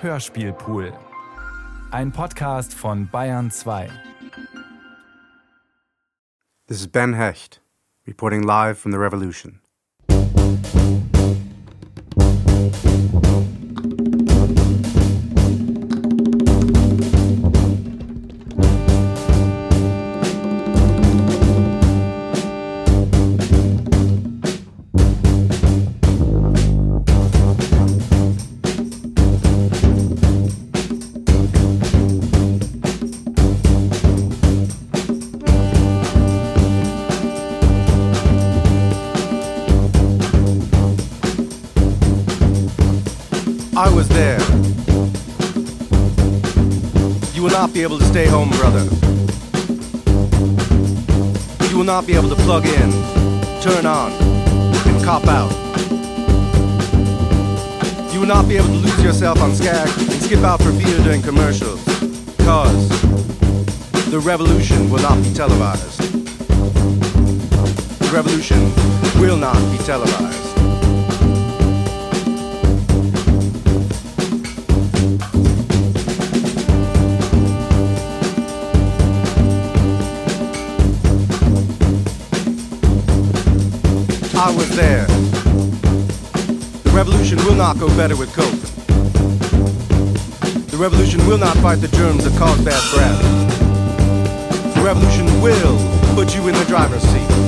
Hörspielpool. Ein Podcast von Bayern 2. This is Ben Hecht, reporting live from the revolution. Televised. I was there. The revolution will not go better with coke. The revolution will not fight the germs that cause bad breath. The revolution will put you in the driver's seat.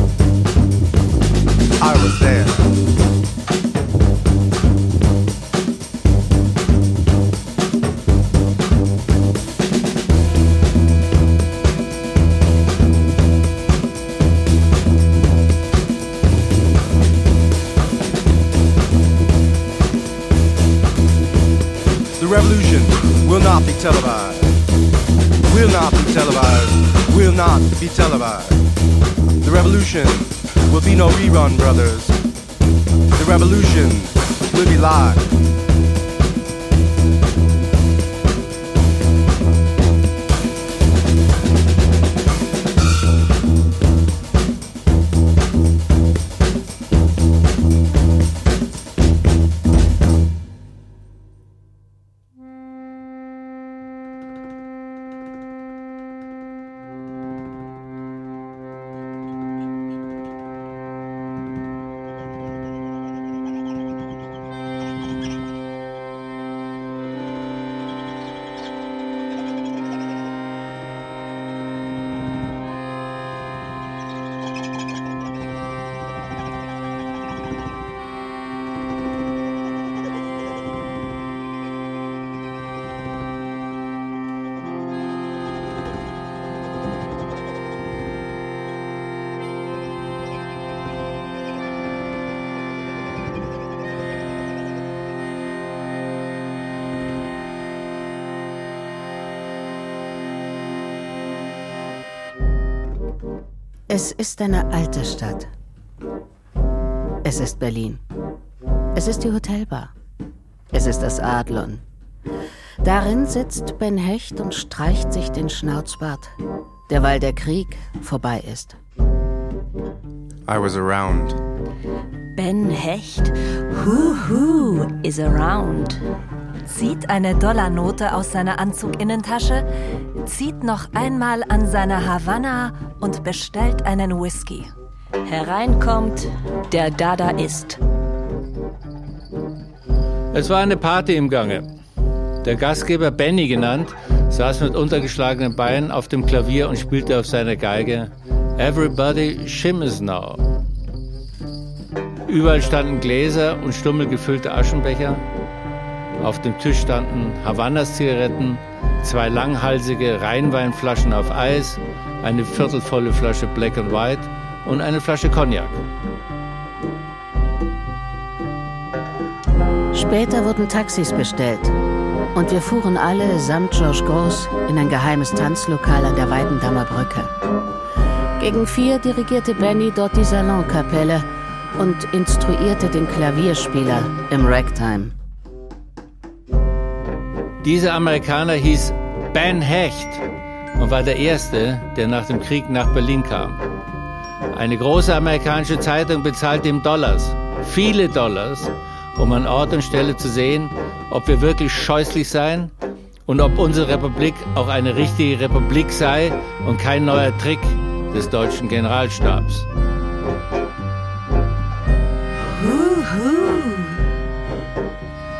Be televised. The revolution will be no rerun, brothers. The revolution will be live. Es ist eine alte Stadt. Es ist Berlin. Es ist die Hotelbar. Es ist das Adlon. Darin sitzt Ben Hecht und streicht sich den Schnauzbart, derweil der Krieg vorbei ist. I was around. Ben Hecht, who who is around, zieht eine Dollarnote aus seiner Anzuginnentasche, zieht noch einmal an seiner Havanna und bestellt einen Whisky. Hereinkommt der Dadaist. Es war eine Party im Gange. Der Gastgeber Benny genannt saß mit untergeschlagenen Beinen auf dem Klavier und spielte auf seiner Geige Everybody shimmers now. Überall standen Gläser und stummel gefüllte Aschenbecher. Auf dem Tisch standen Havannas-Zigaretten, zwei langhalsige Rheinweinflaschen auf Eis, eine viertelvolle Flasche Black and White und eine Flasche Cognac. Später wurden Taxis bestellt und wir fuhren alle samt George Gross in ein geheimes Tanzlokal an der Weidendammer Brücke. Gegen vier dirigierte Benny dort die Salonkapelle und instruierte den Klavierspieler im Ragtime. Dieser Amerikaner hieß Ben Hecht und war der Erste, der nach dem Krieg nach Berlin kam. Eine große amerikanische Zeitung bezahlte ihm Dollars, viele Dollars, um an Ort und Stelle zu sehen, ob wir wirklich scheußlich seien und ob unsere Republik auch eine richtige Republik sei und kein neuer Trick des deutschen Generalstabs.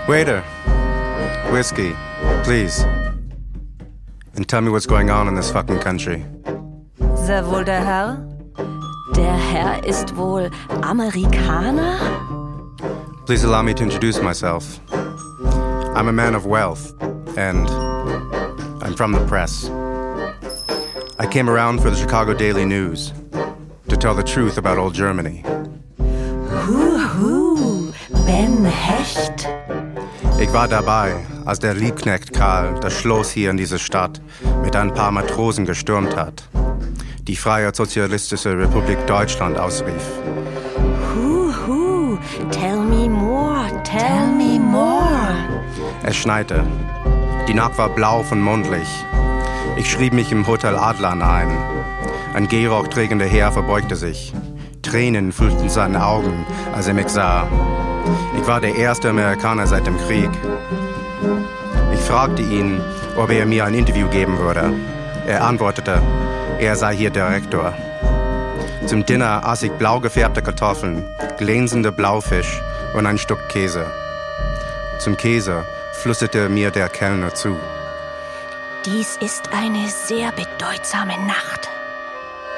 Waiter, whiskey, please. And tell me what's going on in this fucking country. Sehr wohl der Herr? Der Herr ist wohl Amerikaner? Please allow me to introduce myself. I'm a man of wealth, and I'm from the press. I came around for the Chicago Daily News to tell the truth about old Germany. Huhu, Ben Hecht. Ich war dabei, als der Liebknecht Karl das Schloss hier in dieser Stadt mit ein paar Matrosen gestürmt hat, die Freie Sozialistische Republik Deutschland ausrief. Huhu, tell me more, tell me more. Es schneite. Die Nacht war blau von Mondlicht. Ich schrieb mich im Hotel Adlan ein. Ein Gehrock trägender Herr verbeugte sich. Tränen füllten seine Augen, als er mich sah. Ich war der erste Amerikaner seit dem Krieg. Ich fragte ihn, ob er mir ein Interview geben würde. Er antwortete, er sei hier Direktor. Zum Dinner aß ich blau gefärbte Kartoffeln, glänzende Blaufisch und ein Stück Käse. Zum Käse flüsterte mir der Kellner zu. Dies ist eine sehr bedeutsame Nacht.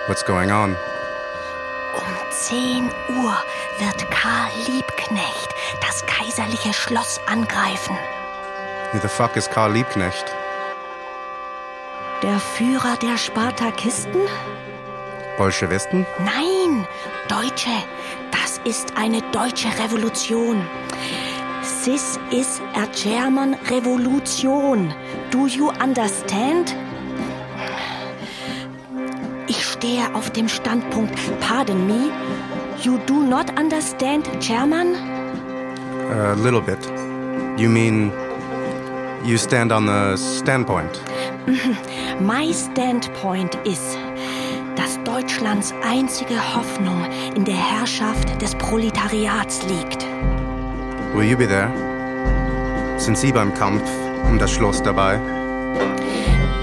What's going on? Um 10 Uhr wird Karl Liebknecht das kaiserliche Schloss angreifen. Who the fuck is Karl Liebknecht? Der Führer der Spartakisten? Bolschewisten? Nein, Deutsche. Das ist eine deutsche Revolution. This is a German Revolution. Do you understand? Ich stehe auf dem Standpunkt, pardon me, you do not understand German? A little bit. You mean you stand on the standpoint? My standpoint is, dass Deutschlands einzige Hoffnung in der Herrschaft des Proletariats liegt. Will you be there? Sind Sie beim Kampf um das Schloss dabei?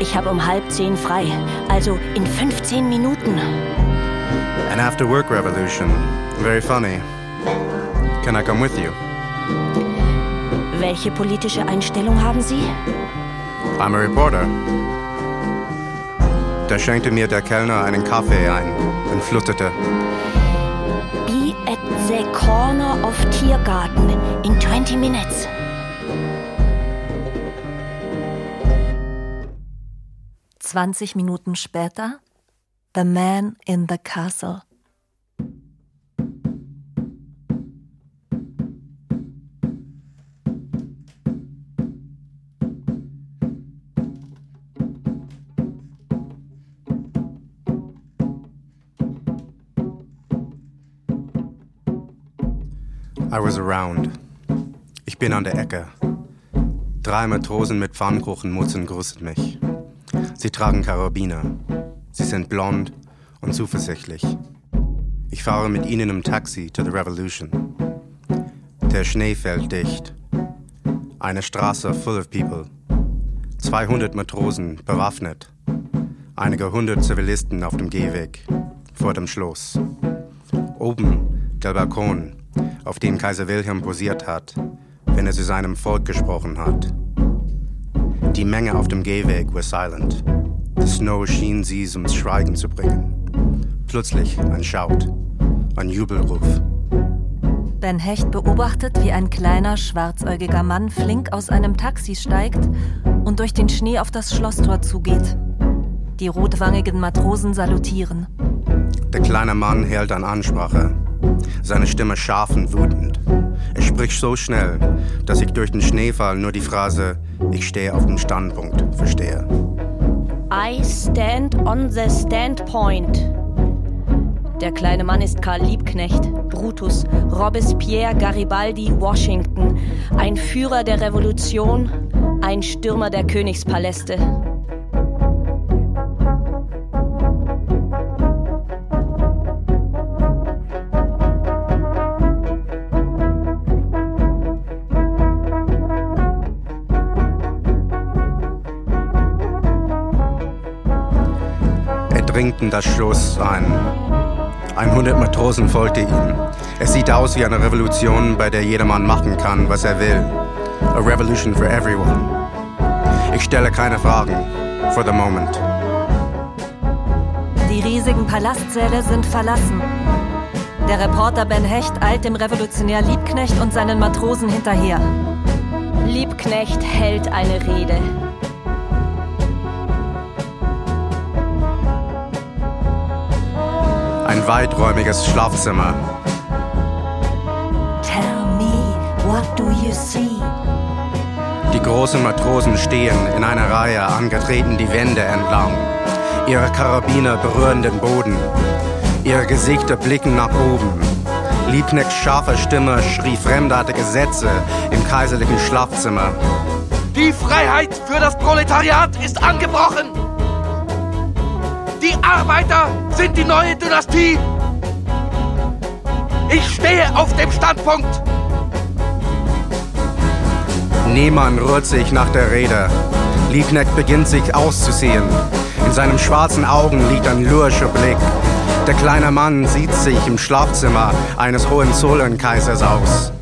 Ich habe um halb zehn frei, also in 15 Minuten. An after work revolution. Very funny. Can I come with you? Welche politische Einstellung haben Sie? I'm a reporter. Da schenkte mir der Kellner einen Kaffee ein und flüsterte. Be at the corner of Tiergarten in 20 minutes. Zwanzig Minuten später, The Man in the Castle. I was around. Ich bin an der Ecke. Drei Matrosen mit Pfannkuchenmutzen grüßen mich. Sie tragen Karabiner. Sie sind blond und zuversichtlich. Ich fahre mit ihnen im Taxi to the Revolution. Der Schnee fällt dicht. Eine Straße full of people. 200 Matrosen bewaffnet. Einige hundert Zivilisten auf dem Gehweg vor dem Schloss. Oben der Balkon, auf dem Kaiser Wilhelm posiert hat, wenn er zu seinem Volk gesprochen hat. Die Menge auf dem Gehweg war silent. The Snow schien sie zum Schweigen zu bringen. Plötzlich ein Schaut, ein Jubelruf. Ben Hecht beobachtet, wie ein kleiner, schwarzäugiger Mann flink aus einem Taxi steigt und durch den Schnee auf das Schlosstor zugeht. Die rotwangigen Matrosen salutieren. Der kleine Mann hält eine Ansprache. Seine Stimme scharf und wütend. Er spricht so schnell, dass ich durch den Schneefall nur die Phrase Ich stehe auf dem Standpunkt verstehe. I stand on the standpoint. Der kleine Mann ist Karl Liebknecht, Brutus, Robespierre, Garibaldi, Washington, ein Führer der Revolution, ein Stürmer der Königspaläste. Das Schloss ein. 100 Matrosen folgte ihm. Es sieht aus wie eine Revolution, bei der jedermann machen kann, was er will. A revolution for everyone. Ich stelle keine Fragen. For the moment. Die riesigen Palastsäle sind verlassen. Der Reporter Ben Hecht eilt dem Revolutionär Liebknecht und seinen Matrosen hinterher. Liebknecht hält eine Rede. Ein weiträumiges Schlafzimmer. Tell me, what do you see? Die großen Matrosen stehen in einer Reihe, angetreten die Wände entlang. Ihre Karabiner berühren den Boden. Ihre Gesichter blicken nach oben. Liebknechts scharfe Stimme schrie fremdartige Sätze im kaiserlichen Schlafzimmer. Die Freiheit für das Proletariat ist angebrochen. Die Arbeiter sind die neue Dynastie. Ich stehe auf dem Standpunkt. Niemand rührt sich nach der Rede. Liebknecht beginnt sich auszuziehen. In seinen schwarzen Augen liegt ein lurischer Blick. Der kleine Mann sieht sich im Schlafzimmer eines Hohenzollernkaisers aus.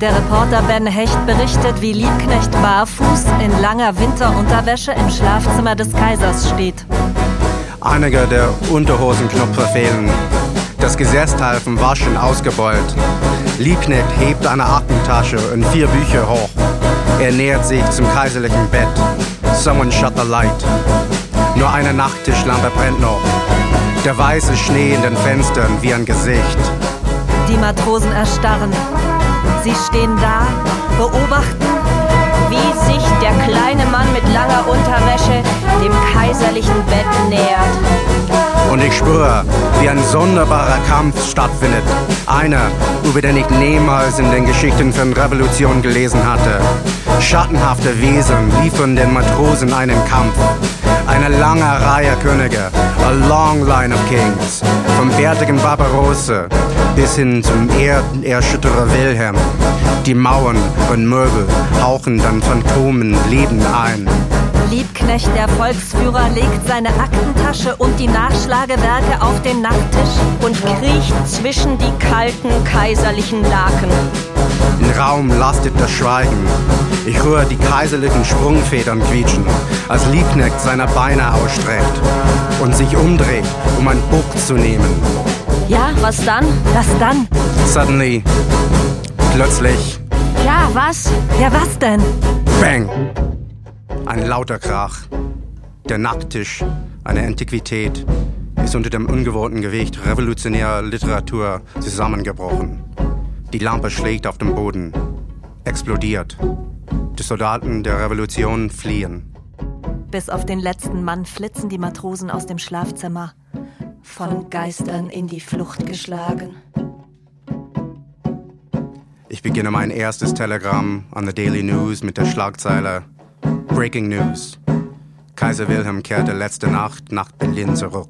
Der Reporter Ben Hecht berichtet, wie Liebknecht barfuß in langer Winterunterwäsche im Schlafzimmer des Kaisers steht. Einige der Unterhosenknöpfe fehlen. Das Gesäßteil vom Waschen ausgebeult. Liebknecht hebt eine Aktentasche und vier Bücher hoch. Er nähert sich zum kaiserlichen Bett. Someone shut the light. Nur eine Nachttischlampe brennt noch. Der weiße Schnee in den Fenstern wie ein Gesicht. Die Matrosen erstarren. Sie stehen da, beobachten, wie sich der kleine Mann mit langer Unterwäsche dem kaiserlichen Bett nähert. Und ich spüre, wie ein sonderbarer Kampf stattfindet. Einer, über den ich niemals in den Geschichten von Revolution gelesen hatte. Schattenhafte Wesen liefern den Matrosen einen Kampf. Eine lange Reihe Könige, a long line of kings. Vom bärtigen Barbarossa bis hin zum Erdenerschütterer Wilhelm. Die Mauern und Möbel hauchen dann Phantomen Leben ein. Liebknecht, der Volksführer, legt seine Aktentasche und die Nachschlagewerke auf den Nachttisch und kriecht zwischen die kalten kaiserlichen Laken. Im Raum lastet das Schweigen. Ich höre die kaiserlichen Sprungfedern quietschen, als Liebknecht seine Beine ausstreckt und sich umdreht, um ein Buck zu nehmen. Ja, was dann? Was dann? Suddenly, plötzlich, Ja, was? Ja, was denn? bang! Ein lauter Krach. Der Nachttisch, eine Antiquität, ist unter dem ungewohnten Gewicht revolutionärer Literatur zusammengebrochen. Die Lampe schlägt auf den Boden, explodiert. Die Soldaten der Revolution fliehen. Bis auf den letzten Mann flitzen die Matrosen aus dem Schlafzimmer. Von Geistern in die Flucht geschlagen. Ich beginne mein erstes Telegramm an the Daily News mit der Schlagzeile Breaking News. Kaiser Wilhelm kehrte letzte Nacht nach Berlin zurück.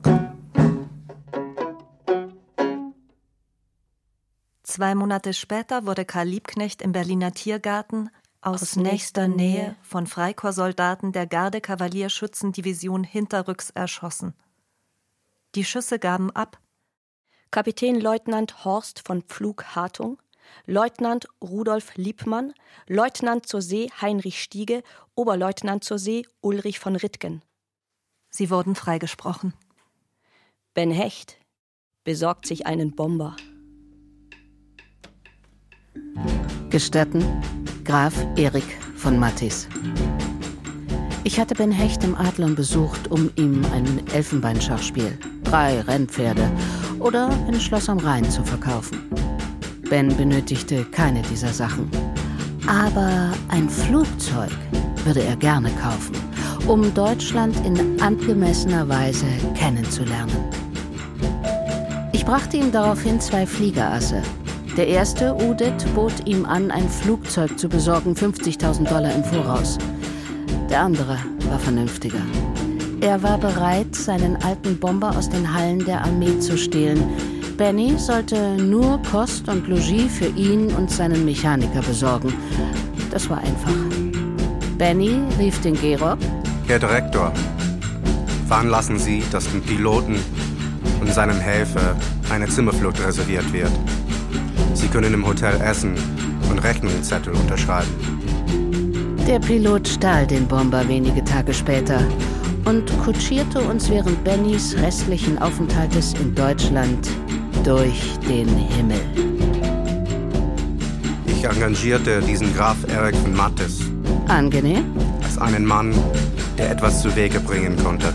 Zwei Monate später wurde Karl Liebknecht im Berliner Tiergarten aus, nächster Nähe von Freikorpssoldaten der Garde-Kavalierschützendivision hinterrücks erschossen. Die Schüsse gaben ab. Kapitänleutnant Horst von Pflug-Hartung, Leutnant Rudolf Liebmann, Leutnant zur See Heinrich Stiege, Oberleutnant zur See Ulrich von Rittgen. Sie wurden freigesprochen. Ben Hecht besorgt sich einen Bomber. Gestatten Graf Erik von Mattis. Ich hatte Ben Hecht im Adlon besucht, um ihm ein Elfenbeinschachspiel, drei Rennpferde oder ein Schloss am Rhein zu verkaufen. Ben benötigte keine dieser Sachen. Aber ein Flugzeug würde er gerne kaufen, um Deutschland in angemessener Weise kennenzulernen. brachte ihm daraufhin zwei Fliegerasse. Der erste, Udit, bot ihm an, ein Flugzeug zu besorgen, 50.000 Dollar im Voraus. Der andere war vernünftiger. Er war bereit, seinen alten Bomber aus den Hallen der Armee zu stehlen. Benny sollte nur Kost und Logis für ihn und seinen Mechaniker besorgen. Das war einfach. Benny rief den Gerock. Herr Direktor, veranlassen Sie, dass dem Piloten und seinem Helfer eine Zimmerflucht reserviert wird. Sie können im Hotel essen und Rechnungszettel unterschreiben. Der Pilot stahl den Bomber wenige Tage später und kutschierte uns während Bennys restlichen Aufenthaltes in Deutschland durch den Himmel. Ich engagierte diesen Graf Erik von Mattes. Angenehm? Als einen Mann, der etwas zu Wege bringen konnte.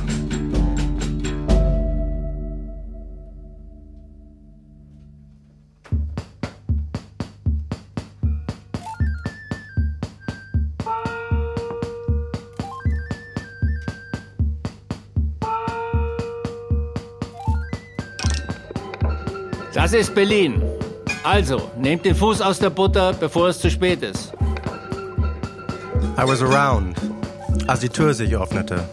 Ist Berlin. Also, nehmt den Fuß aus der Butter, bevor es zu spät ist. I was around, als die Tür sich öffnete.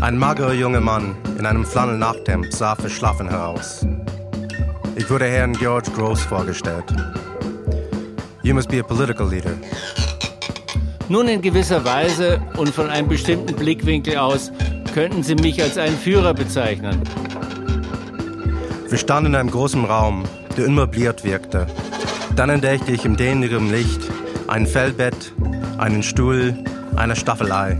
Ein magerer junger Mann in einem Flannel-Nachthemd sah verschlafen heraus. Ich wurde Herrn George Gross vorgestellt. You must be a political leader. Nun in gewisser Weise und von einem bestimmten Blickwinkel aus könnten Sie mich als einen Führer bezeichnen. Wir standen in einem großen Raum, der unmöbliert wirkte. Dann entdeckte ich im dämmernden Licht ein Fellbett, einen Stuhl, eine Staffelei.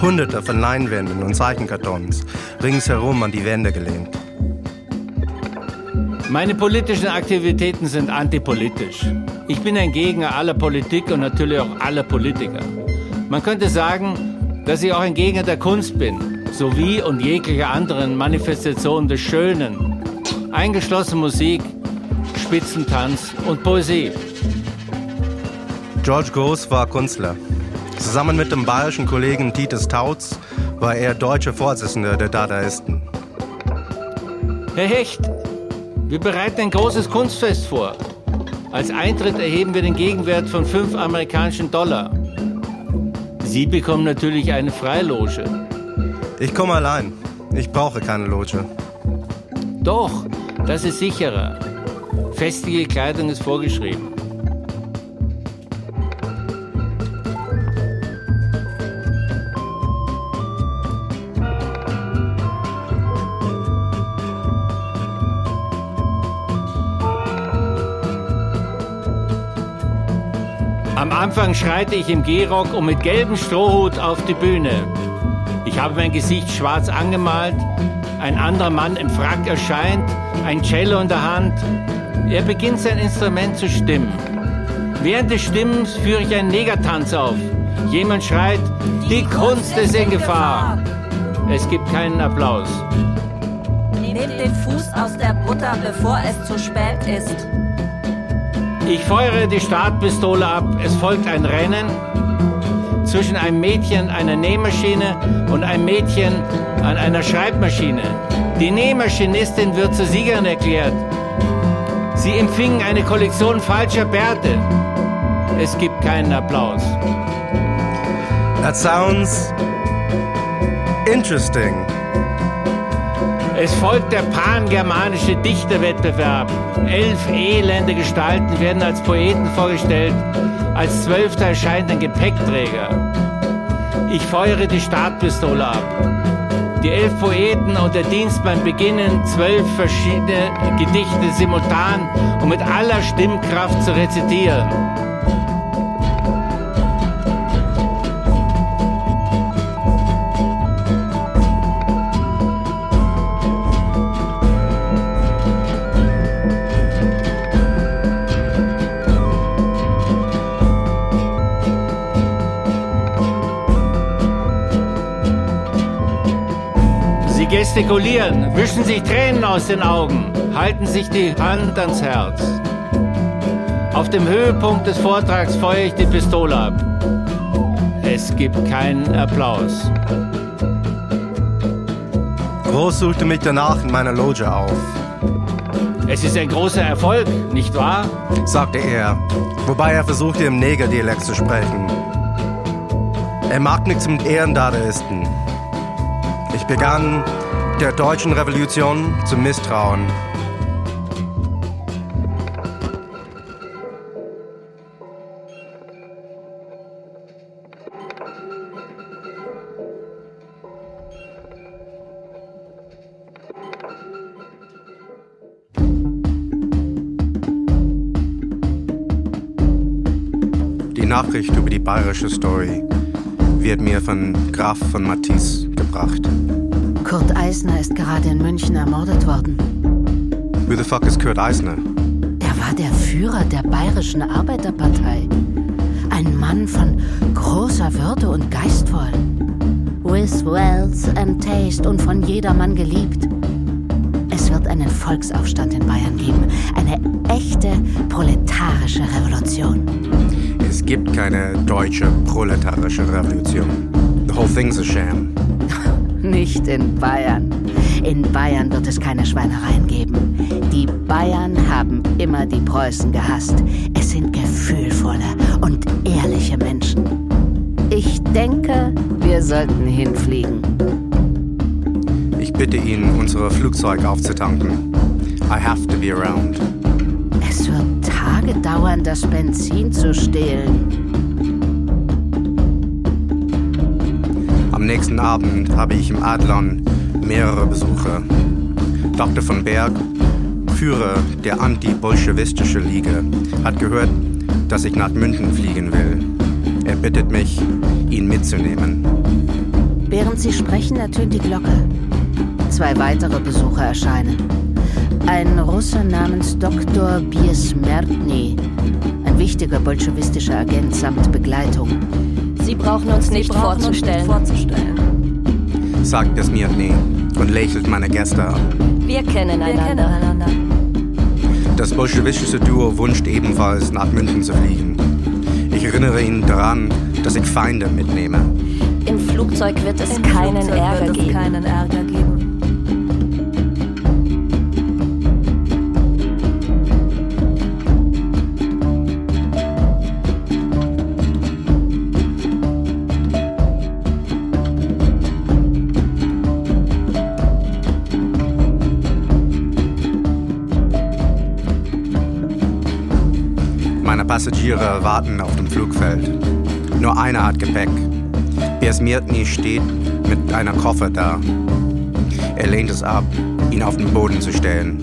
Hunderte von Leinwänden und Zeichenkartons ringsherum an die Wände gelehnt. Meine politischen Aktivitäten sind antipolitisch. Ich bin ein Gegner aller Politik und natürlich auch aller Politiker. Man könnte sagen, dass ich auch ein Gegner der Kunst bin, sowie und jeglicher anderen Manifestation des Schönen, eingeschlossen Musik, Spitzentanz und Poesie. George Gross war Künstler. Zusammen mit dem bayerischen Kollegen Titus Tautz war er deutscher Vorsitzender der Dadaisten. Herr Hecht, wir bereiten ein großes Kunstfest vor. Als Eintritt erheben wir den Gegenwert von fünf amerikanischen Dollar. Sie bekommen natürlich eine Freiloge. Ich komme allein. Ich brauche keine Loge. Doch, das ist sicherer. Festige Kleidung ist vorgeschrieben. Am Anfang schreite ich im Gehrock und mit gelbem Strohhut auf die Bühne. Ich habe mein Gesicht schwarz angemalt. Ein anderer Mann im Frack erscheint, ein Cello in der Hand. Er beginnt sein Instrument zu stimmen. Während des Stimmens führe ich einen Negertanz auf. Jemand schreit, die Kunst ist in Gefahr. Es gibt keinen Applaus. Nehmt den Fuß aus der Butter, bevor es zu spät ist. Ich feuere die Startpistole ab. Es folgt ein Rennen zwischen einem Mädchen einer Nähmaschine und einem Mädchen an einer Schreibmaschine. Die Nähmaschinistin wird zur Siegerin erklärt. Sie empfingen eine Kollektion falscher Bärte. Es gibt keinen Applaus. That sounds interesting. Es folgt der pangermanische Dichterwettbewerb. Elf elende Gestalten werden als Poeten vorgestellt. Als Zwölfter erscheint ein Gepäckträger. Ich feuere die Startpistole ab. Die elf Poeten und der Dienstmann beginnen, zwölf verschiedene Gedichte simultan und mit aller Stimmkraft zu rezitieren. Sie gestikulieren, wischen sich Tränen aus den Augen, halten sich die Hand ans Herz. Auf dem Höhepunkt des Vortrags feuere ich die Pistole ab. Es gibt keinen Applaus. Groß suchte mich danach in meiner Loge auf. Es ist ein großer Erfolg, nicht wahr? sagte er, wobei er versuchte, im Negerdialekt zu sprechen. Er mag nichts mit Ehrendadaisten. Ich begann, der deutschen Revolution zu misstrauen. Die Nachricht über die bayerische Story wird mir von Graf von Matisse gebracht. Kurt Eisner ist gerade in München ermordet worden. Who the fuck is Kurt Eisner? Er war der Führer der Bayerischen Arbeiterpartei. Ein Mann von großer Würde und geistvoll. With wealth and taste und von jedermann geliebt. Es wird einen Volksaufstand in Bayern geben. Eine echte proletarische Revolution. Es gibt keine deutsche proletarische Revolution. The whole thing's a sham. Nicht in Bayern. In Bayern wird es keine Schweinereien geben. Die Bayern haben immer die Preußen gehasst. Es sind gefühlvolle und ehrliche Menschen. Ich denke, wir sollten hinfliegen. Ich bitte ihn, unser Flugzeug aufzutanken. I have to be around. Es wird Tage dauern, das Benzin zu stehlen. Am nächsten Abend habe ich im Adlon mehrere Besuche. Dr. von Berg, Führer der anti-bolschewistische Liga, hat gehört, dass ich nach München fliegen will. Er bittet mich, ihn mitzunehmen. Während Sie sprechen, ertönt die Glocke. Zwei weitere Besucher erscheinen. Ein Russe namens Dr. Biesmertny, ein wichtiger bolschewistischer Agent samt Begleitung. Sie brauchen uns nicht brauchen uns vorzustellen. nicht vorzustellen. Sagt es mir nie und lächelt meine Gäste an. Wir kennen Wir kennen einander. einander. Das bolschewistische Duo wünscht ebenfalls nach München zu fliegen. Ich erinnere ihn daran, dass ich Feinde mitnehme. Im Flugzeug wird es Im keinen Flugzeug Ärger wird es geben. keinen Ärger geben. Passagiere warten auf dem Flugfeld. Nur einer hat Gepäck. Biesmirtny steht mit einer Koffer da. Er lehnt es ab, ihn auf den Boden zu stellen.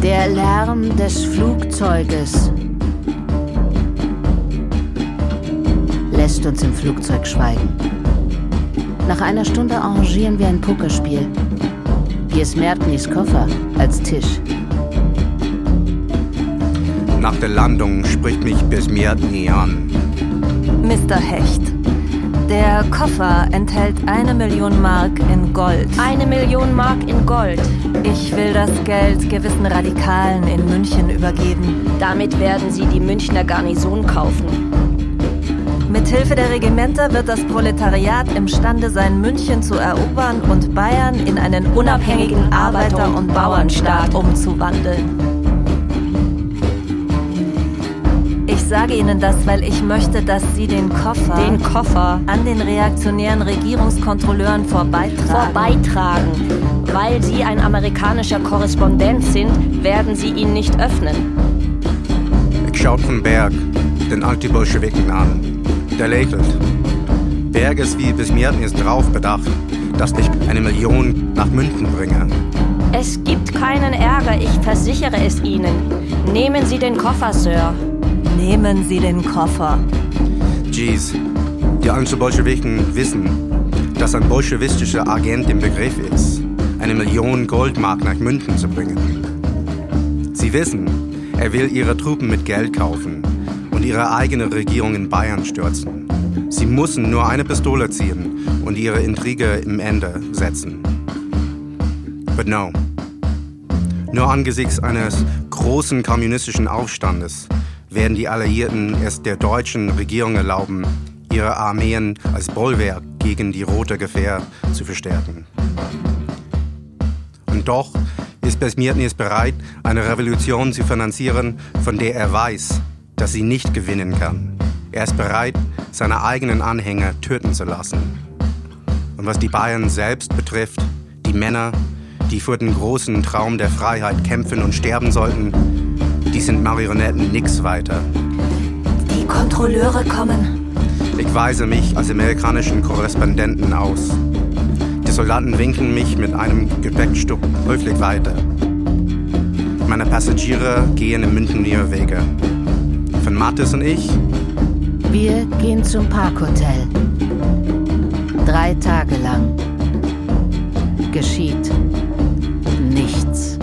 Der Lärm des Flugzeuges lässt uns im Flugzeug schweigen. Nach einer Stunde arrangieren wir ein Pokerspiel. Biesmertnys Koffer als Tisch. Nach der Landung spricht mich Biesmirtny an. Mr. Hecht, der Koffer enthält eine Million Mark in Gold. Eine Million Mark in Gold. Ich will das Geld gewissen Radikalen in München übergeben. Damit werden sie die Münchner Garnison kaufen. Mithilfe der Regimenter wird das Proletariat imstande sein, München zu erobern und Bayern in einen unabhängigen Arbeiter- und Bauernstaat umzuwandeln. Sage Ihnen das, weil ich möchte, dass Sie den Koffer, Den Koffer an den reaktionären Regierungskontrolleuren vorbeitragen. vorbeitragen. Weil sie ein amerikanischer Korrespondent sind, werden sie ihn nicht öffnen. Ich schaut von Berg den Antibolschewiken an. Der lächelt. Berg ist wie Biesmirtny ist drauf bedacht, dass ich eine Million nach München bringe. Es gibt keinen Ärger, ich versichere es Ihnen. Nehmen Sie den Koffer, Sir. Nehmen Sie den Koffer. Jeez, die Antibolschewiken wissen, dass ein bolschewistischer Agent im Begriff ist, eine Million Goldmark nach München zu bringen. Sie wissen, er will ihre Truppen mit Geld kaufen und ihre eigene Regierung in Bayern stürzen. Sie müssen nur eine Pistole ziehen und ihre Intrige im Ende setzen. But no. Nur angesichts eines großen kommunistischen Aufstandes werden die Alliierten es der deutschen Regierung erlauben, ihre Armeen als Bollwerk gegen die Rote Gefähr zu verstärken. Und doch ist Besmirtnis bereit, eine Revolution zu finanzieren, von der er weiß, dass sie nicht gewinnen kann. Er ist bereit, seine eigenen Anhänger töten zu lassen. Und was die Bayern selbst betrifft, die Männer, die für den großen Traum der Freiheit kämpfen und sterben sollten, die sind Marionetten nix weiter. Die Kontrolleure kommen. Ich weise mich als amerikanischen Korrespondenten aus. Die Soldaten winken mich mit einem Gepäckstück höflich weiter. Meine Passagiere gehen im München ihre Wege. Von Mathis und ich? Wir gehen zum Parkhotel. Drei Tage lang geschieht nichts.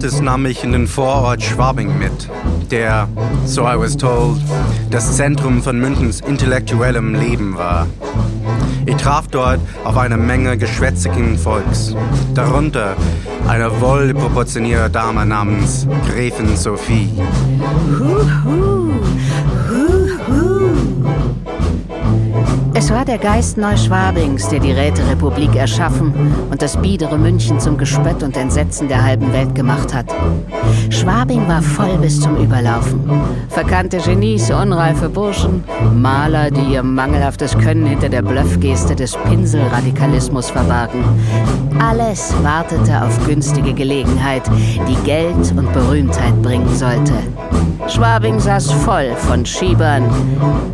Mathis nahm ich in den Vorort Schwabing mit, der, so I was told, das Zentrum von Münchens intellektuellem Leben war. Ich traf dort auf eine Menge geschwätzigen Volks, darunter eine wohlproportionierte Dame namens Gräfin Sophie. Es war der Geist Neuschwabings, der die Räterepublik erschaffen und das biedere München zum Gespött und Entsetzen der halben Welt gemacht hat. Schwabing war voll bis zum Überlaufen. Verkannte Genies, unreife Burschen, Maler, die ihr mangelhaftes Können hinter der Bluffgeste des Pinselradikalismus verbargen. Alles wartete auf günstige Gelegenheit, die Geld und Berühmtheit bringen sollte. Schwabing saß voll von Schiebern,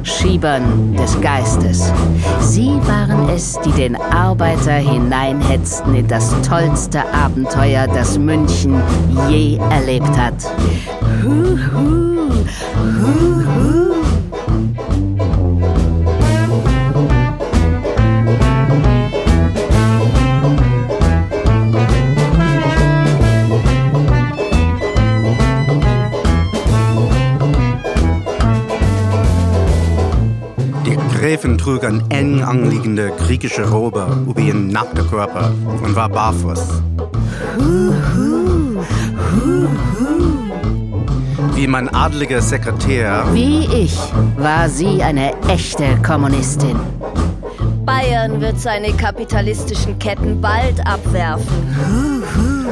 Schiebern des Geistes. Sie waren es, die den Arbeiter hineinhetzten in das tollste Abenteuer, das München je erlebt hat. Huhu, huhu. Gräfin trug eine eng anliegende griechische Robe über ihren nackten Körper und war barfuß. Wie mein adliger Sekretär Wie ich war sie eine echte Kommunistin. Bayern wird seine kapitalistischen Ketten bald abwerfen.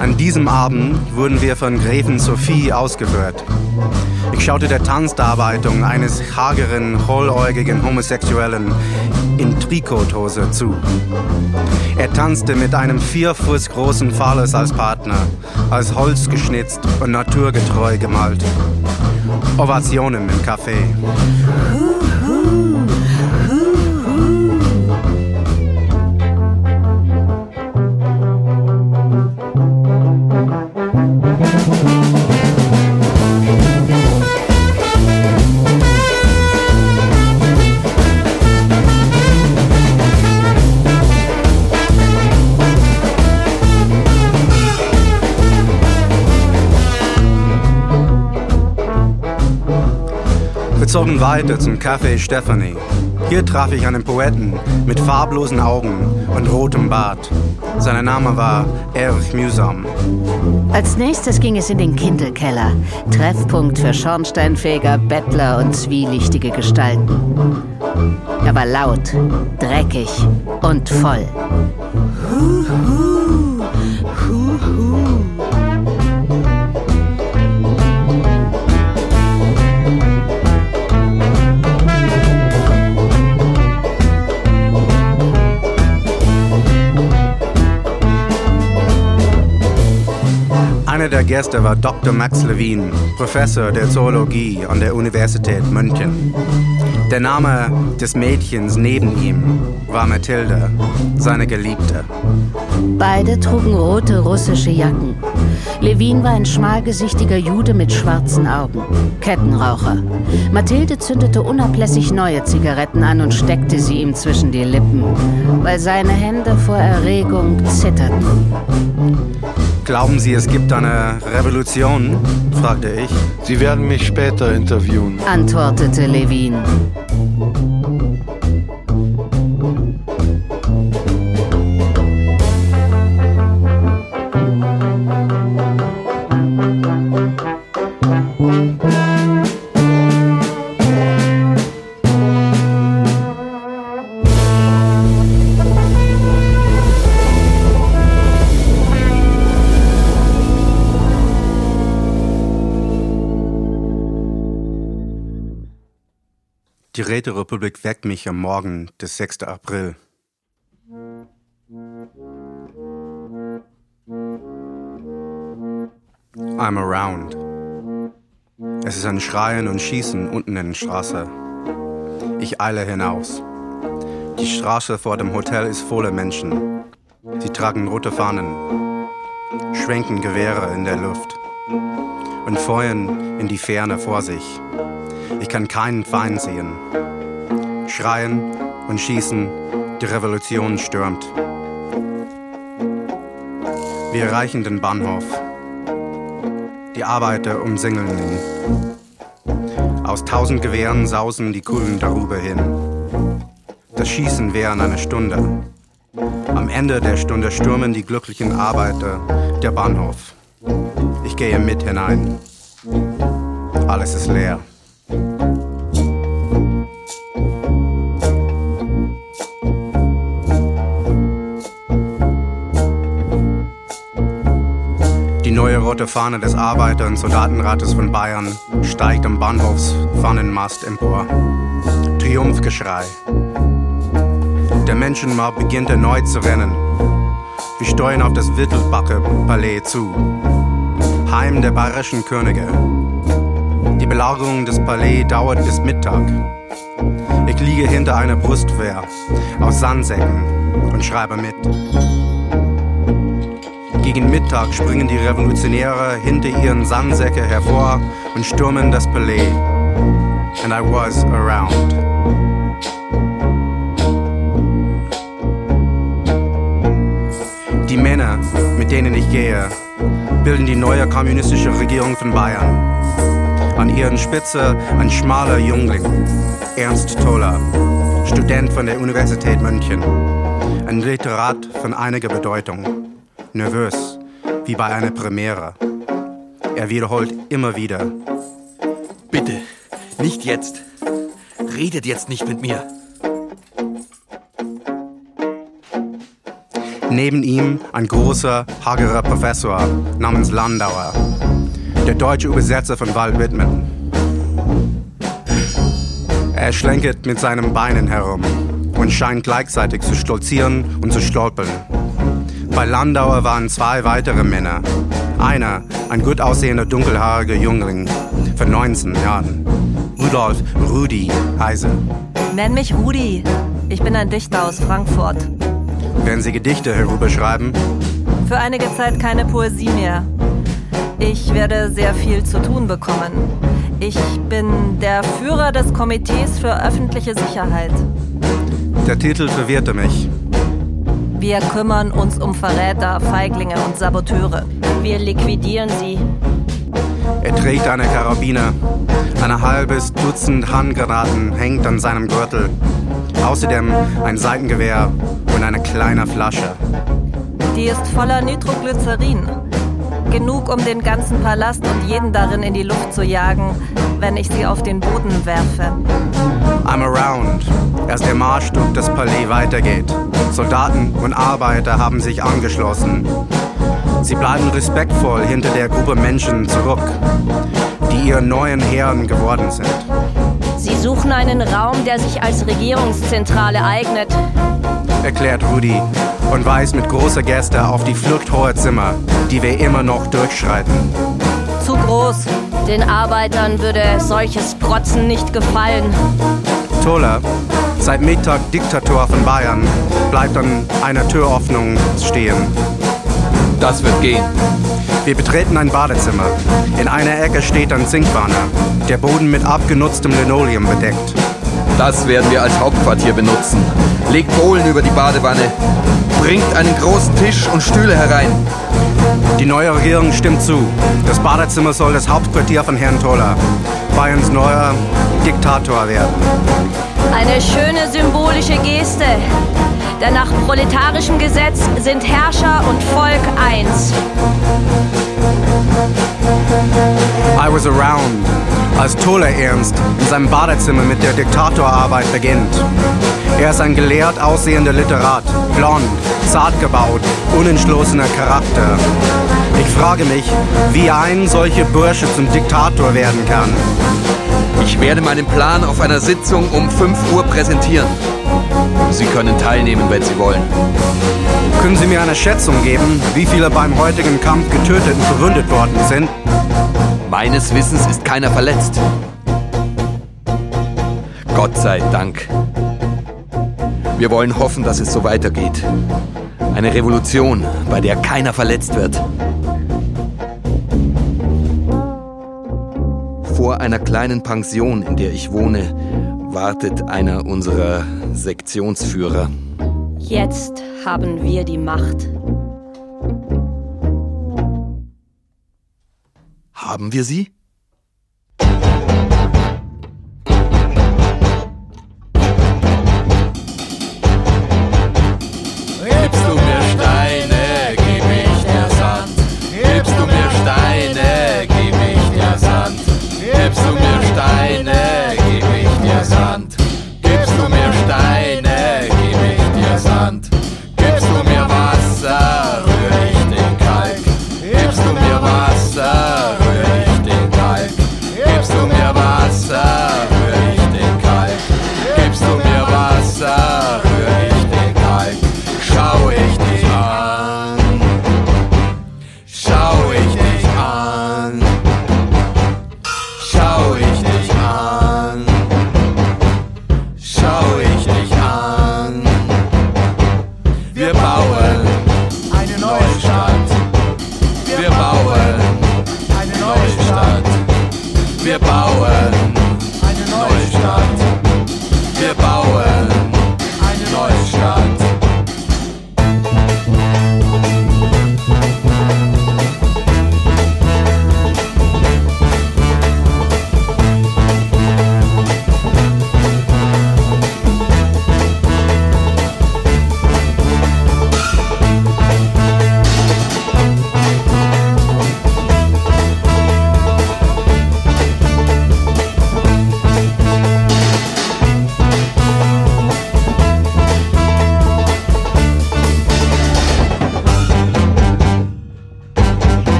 An diesem Abend wurden wir von Gräfin Sophie ausgehört. Ich schaute der Tanzdarbeitung eines hageren, hohläugigen Homosexuellen in Trikothose zu. Er tanzte mit einem vier Fuß großen Phallus als Partner, als Holz geschnitzt und naturgetreu gemalt. Ovationen im Café. Zogen weiter zum Café Stephanie. Hier traf ich einen Poeten mit farblosen Augen und rotem Bart. Sein Name war Erich Mühsam. Als nächstes ging es in den Kindelkeller, Treffpunkt für Schornsteinfeger, Bettler und zwielichtige Gestalten. Er war laut, dreckig und voll. Einer der Gäste war Dr. Max Levin, Professor der Zoologie an der Universität München. Der Name des Mädchens neben ihm war Mathilde, seine Geliebte. Beide trugen rote russische Jacken. Levin war ein schmalgesichtiger Jude mit schwarzen Augen, Kettenraucher. Mathilde zündete unablässig neue Zigaretten an und steckte sie ihm zwischen die Lippen, weil seine Hände vor Erregung zitterten. Glauben Sie, es gibt eine Revolution? fragte ich. Sie werden mich später interviewen, antwortete Levin. Räterepublik weckt mich am Morgen des 6. April. I'm around. Es ist ein Schreien und Schießen unten in der Straße. Ich eile hinaus. Die Straße vor dem Hotel ist voller Menschen. Sie tragen rote Fahnen, schwenken Gewehre in der Luft und feuern in die Ferne vor sich. Kann keinen Feind sehen. Schreien und schießen, die Revolution stürmt. Wir erreichen den Bahnhof. Die Arbeiter umsingeln ihn. Aus tausend Gewehren sausen die Kugeln darüber hin. Das Schießen während einer Stunde. Am Ende der Stunde stürmen die glücklichen Arbeiter der Bahnhof. Ich gehe mit hinein. Alles ist leer. Die neue rote Fahne des Arbeiter- und Soldatenrates von Bayern steigt am Bahnhofsfahnenmast empor. Triumphgeschrei. Der Menschenmob beginnt erneut zu rennen. Wir steuern auf das Wittelbacke-Palais zu. Heim der bayerischen Könige. Die Belagerung des Palais dauert bis Mittag. Ich liege hinter einer Brustwehr aus Sandsäcken und schreibe mit. Gegen Mittag springen die Revolutionäre hinter ihren Sandsäcke hervor und stürmen das Palais. And I was around. Die Männer, mit denen ich gehe, bilden die neue kommunistische Regierung von Bayern. An ihren Spitze ein schmaler Jüngling, Ernst Toller, Student von der Universität München, ein Literat von einiger Bedeutung, nervös, wie bei einer Premiere. Er wiederholt immer wieder, Bitte, nicht jetzt. Redet jetzt nicht mit mir. Neben ihm ein großer, hagerer Professor namens Landauer, der deutsche Übersetzer von Walt Whitman. Er schlenkert mit seinen Beinen herum und scheint gleichzeitig zu stolzieren und zu stolpern. Bei Landauer waren zwei weitere Männer. Einer, ein gut aussehender dunkelhaariger Jüngling von 19 Jahren. Rudolf Rudi Heise. Nenn mich Rudi. Ich bin ein Dichter aus Frankfurt. Werden Sie Gedichte herüberschreiben? Für einige Zeit keine Poesie mehr. Ich werde sehr viel zu tun bekommen. Ich bin der Führer des Komitees für öffentliche Sicherheit. Der Titel verwirrte mich. Wir kümmern uns um Verräter, Feiglinge und Saboteure. Wir liquidieren sie. Er trägt eine Karabine. Ein halbes Dutzend Handgranaten hängt an seinem Gürtel. Außerdem ein Seitengewehr und eine kleine Flasche. Die ist voller Nitroglycerin. Genug, um den ganzen Palast und jeden darin in die Luft zu jagen, wenn ich sie auf den Boden werfe. I'm around, als der Marsch durch das Palais weitergeht. Soldaten und Arbeiter haben sich angeschlossen. Sie bleiben respektvoll hinter der Gruppe Menschen zurück, die ihren neuen Herren geworden sind. Sie suchen einen Raum, der sich als Regierungszentrale eignet. Erklärt Rudi und weist mit großer Geste auf die fluchthohe Zimmer, die wir immer noch durchschreiten. Zu groß. Den Arbeitern würde solches Protzen nicht gefallen. Toller, seit Mittag Diktator von Bayern, bleibt an einer Türöffnung stehen. Das wird gehen. Wir betreten ein Badezimmer. In einer Ecke steht ein Zinkbanner, der Boden mit abgenutztem Linoleum bedeckt. Das werden wir als Hauptquartier benutzen. Legt Bohlen über die Badewanne. Bringt einen großen Tisch und Stühle herein. Die neue Regierung stimmt zu. Das Badezimmer soll das Hauptquartier von Herrn Toller, Bayerns neuer Diktator werden. Eine schöne symbolische Geste. Denn nach proletarischem Gesetz sind Herrscher und Volk eins. I was around, als Toller Ernst in seinem Badezimmer mit der Diktatorarbeit beginnt. Er ist ein gelehrt aussehender Literat, blond, zart gebaut, unentschlossener Charakter. Ich frage mich, wie ein solcher Bursche zum Diktator werden kann. Ich werde meinen Plan auf einer Sitzung um 5 Uhr präsentieren. Sie können teilnehmen, wenn Sie wollen. Können Sie mir eine Schätzung geben, wie viele beim heutigen Kampf getötet und verwundet worden sind? Meines Wissens ist keiner verletzt. Gott sei Dank. Wir wollen hoffen, dass es so weitergeht. Eine Revolution, bei der keiner verletzt wird. Vor einer kleinen Pension, in der ich wohne, wartet einer unserer Sektionsführer. Jetzt haben wir die Macht. Haben wir sie?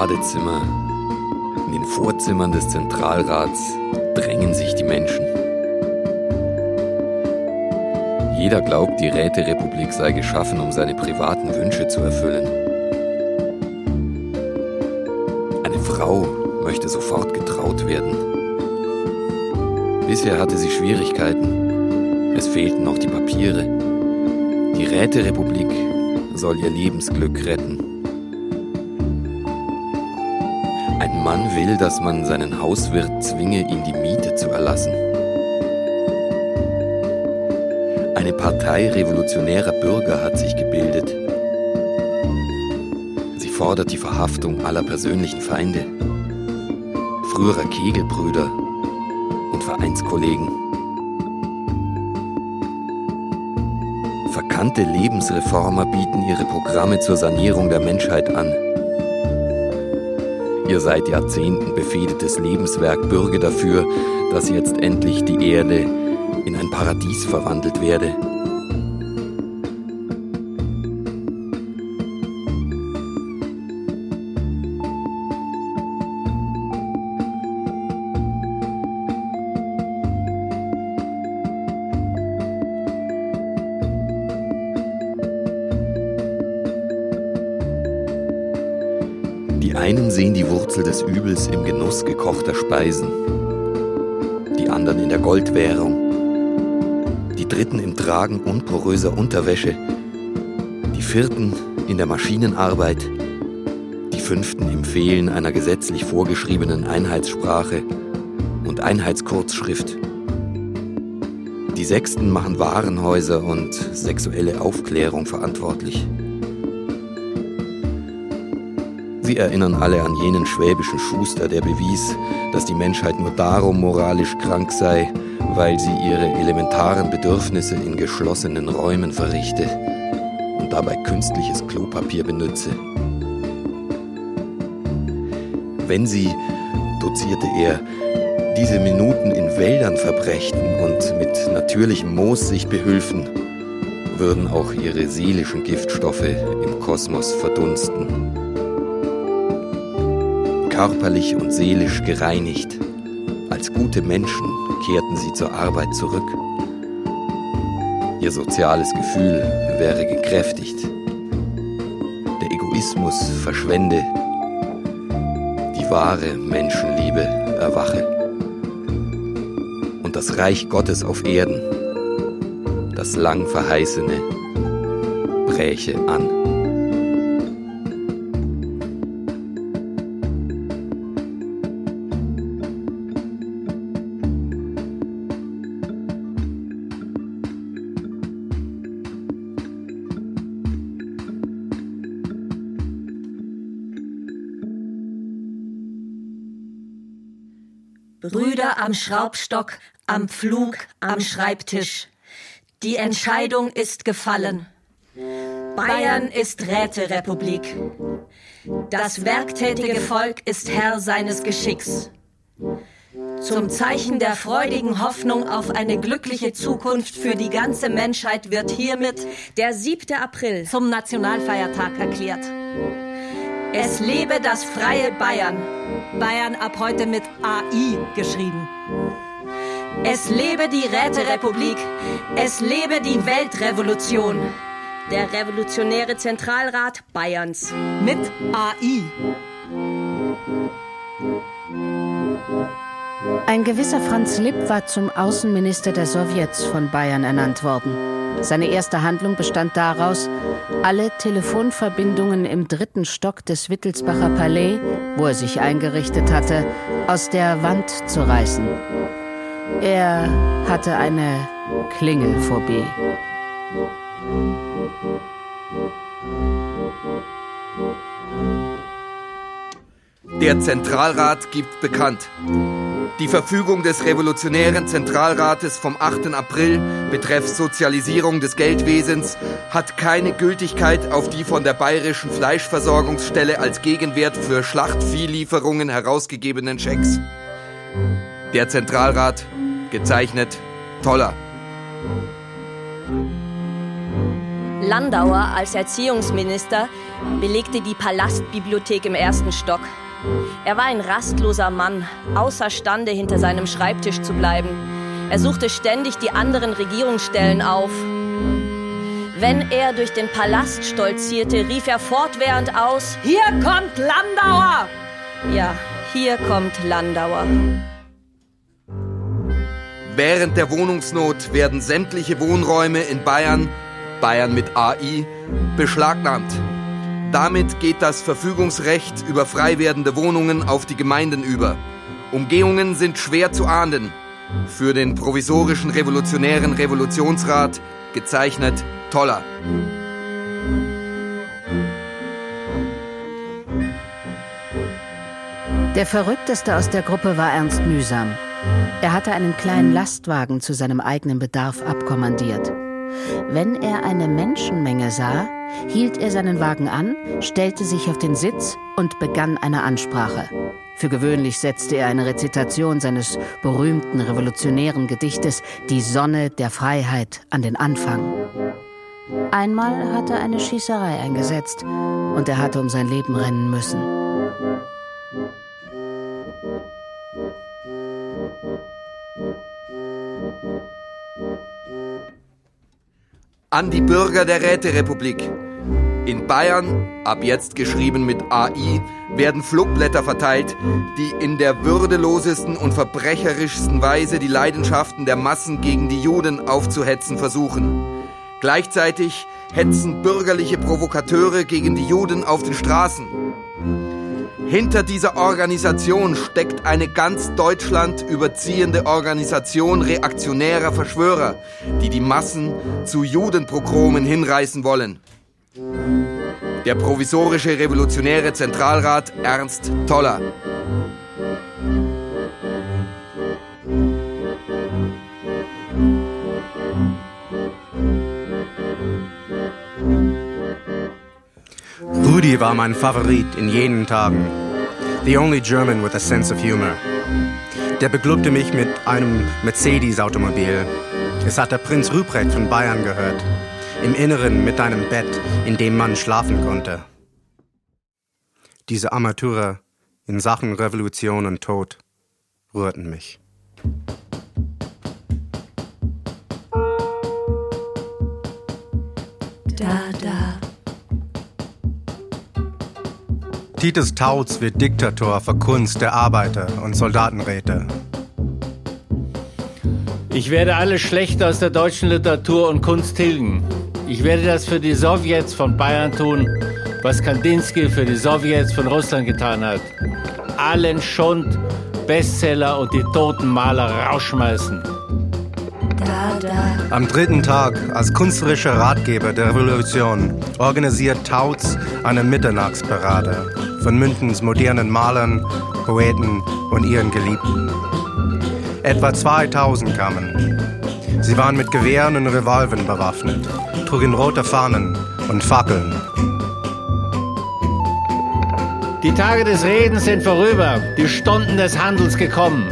Badezimmer, in den Vorzimmern des Zentralrats, drängen sich die Menschen. Jeder glaubt, die Räterepublik sei geschaffen, um seine privaten Wünsche zu erfüllen. Eine Frau möchte sofort getraut werden. Bisher hatte sie Schwierigkeiten. Es fehlten noch die Papiere. Die Räterepublik soll ihr Lebensglück retten. Ein Mann will, dass man seinen Hauswirt zwinge, ihm die Miete zu erlassen. Eine Partei revolutionärer Bürger hat sich gebildet. Sie fordert die Verhaftung aller persönlichen Feinde, früherer Kegelbrüder und Vereinskollegen. Verkannte Lebensreformer bieten ihre Programme zur Sanierung der Menschheit an. Ihr seit Jahrzehnten befehdetes Lebenswerk bürge dafür, dass jetzt endlich die Erde in ein Paradies verwandelt werde. Gekochter Speisen, die anderen in der Goldwährung, die dritten im Tragen unporöser Unterwäsche, die vierten in der Maschinenarbeit, die fünften im Fehlen einer gesetzlich vorgeschriebenen Einheitssprache und Einheitskurzschrift. Die sechsten machen Warenhäuser und sexuelle Aufklärung verantwortlich. Sie erinnern alle an jenen schwäbischen Schuster, der bewies, dass die Menschheit nur darum moralisch krank sei, weil sie ihre elementaren Bedürfnisse in geschlossenen Räumen verrichte und dabei künstliches Klopapier benütze. Wenn sie, dozierte er, diese Minuten in Wäldern verbrächten und mit natürlichem Moos sich behülfen, würden auch ihre seelischen Giftstoffe im Kosmos verdunsten körperlich und seelisch gereinigt. Als gute Menschen kehrten sie zur Arbeit zurück. Ihr soziales Gefühl wäre gekräftigt. Der Egoismus verschwende. Die wahre Menschenliebe erwache. Und das Reich Gottes auf Erden, das lang verheißene, bräche an. Am Schraubstock, am Pflug, am Schreibtisch. Die Entscheidung ist gefallen. Bayern ist Räterepublik. Das werktätige Volk ist Herr seines Geschicks. Zum Zeichen der freudigen Hoffnung auf eine glückliche Zukunft für die ganze Menschheit wird hiermit Der 7. April. zum Nationalfeiertag erklärt. Es lebe das freie Bayern. Bayern ab heute mit AI geschrieben. Es lebe die Räterepublik. Es lebe die Weltrevolution. Der Revolutionäre Zentralrat Bayerns. Mit AI. Ein gewisser Franz Lipp war zum Außenminister der Sowjets von Bayern ernannt worden. Seine erste Handlung bestand daraus, alle Telefonverbindungen im dritten Stock des Wittelsbacher Palais, wo er sich eingerichtet hatte, aus der Wand zu reißen. Er hatte eine Klingelphobie. Der Zentralrat gibt bekannt. Die Verfügung des Revolutionären Zentralrates vom 8. April betreff Sozialisierung des Geldwesens hat keine Gültigkeit auf die von der Bayerischen Fleischversorgungsstelle als Gegenwert für Schlachtviehlieferungen herausgegebenen Schecks. Der Zentralrat, gezeichnet Toller. Landauer als Erziehungsminister belegte die Palastbibliothek im ersten Stock. Er war ein rastloser Mann, außerstande hinter seinem Schreibtisch zu bleiben. Er suchte ständig die anderen Regierungsstellen auf. Wenn er durch den Palast stolzierte, rief er fortwährend aus, Hier kommt Landauer! ja, hier kommt Landauer. Während der Wohnungsnot werden sämtliche Wohnräume in Bayern, Bayern mit AI, beschlagnahmt. Damit geht das Verfügungsrecht über frei werdende Wohnungen auf die Gemeinden über. Umgehungen sind schwer zu ahnden. Für den provisorischen revolutionären Revolutionsrat gezeichnet Toller. Der verrückteste aus der Gruppe war Ernst Mühsam. Er hatte einen kleinen Lastwagen zu seinem eigenen Bedarf abkommandiert. Wenn er eine Menschenmenge sah, hielt er seinen Wagen an, stellte sich auf den Sitz und begann eine Ansprache. Für gewöhnlich setzte er eine Rezitation seines berühmten revolutionären Gedichtes Die Sonne der Freiheit an den Anfang. Einmal hatte eine Schießerei eingesetzt und er hatte um sein Leben rennen müssen. An die Bürger der Räterepublik. In Bayern, ab jetzt geschrieben mit AI, werden Flugblätter verteilt, die in der würdelosesten und verbrecherischsten Weise die Leidenschaften der Massen gegen die Juden aufzuhetzen versuchen. Gleichzeitig hetzen bürgerliche Provokateure gegen die Juden auf den Straßen. Hinter dieser Organisation steckt eine ganz Deutschland überziehende Organisation reaktionärer Verschwörer, die die Massen zu Judenprogromen hinreißen wollen. Der provisorische revolutionäre Zentralrat Ernst Toller. Rudi war mein Favorit in jenen Tagen. The only German with a sense of humor. Der beglückte mich mit einem Mercedes-Automobil. Es hat der Prinz Ruprecht von Bayern gehört. Im Inneren mit einem Bett, in dem man schlafen konnte. Diese Amateure in Sachen Revolution und Tod rührten mich. Da, da. Titus Tautz wird Diktator für Kunst der Arbeiter und Soldatenräte. Ich werde alles Schlechte aus der deutschen Literatur und Kunst tilgen. Ich werde das für die Sowjets von Bayern tun, was Kandinsky für die Sowjets von Russland getan hat. Allen Schund, Bestseller und die toten Maler rausschmeißen. Am dritten Tag, als künstlerischer Ratgeber der Revolution, organisiert Tautz eine Mitternachtsparade von Mündens modernen Malern, Poeten und ihren Geliebten. Etwa 2000 kamen. Sie waren mit Gewehren und Revolvern bewaffnet, trugen rote Fahnen und Fackeln. Die Tage des Redens sind vorüber, die Stunden des Handels gekommen.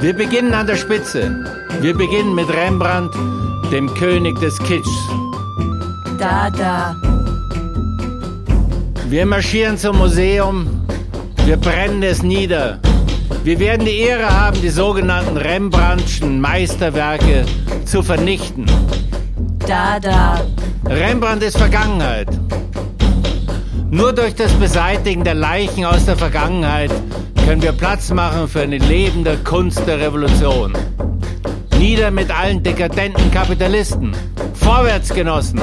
Wir beginnen an der Spitze. Wir beginnen mit Rembrandt, dem König des Kitschs. Da, da. Wir marschieren zum Museum, wir brennen es nieder. Wir werden die Ehre haben, die sogenannten Rembrandtschen Meisterwerke zu vernichten. Da, da. Rembrandt ist Vergangenheit. Nur durch das Beseitigen der Leichen aus der Vergangenheit können wir Platz machen für eine lebende Kunst der Revolution. Nieder mit allen dekadenten Kapitalisten. Vorwärts, Genossen!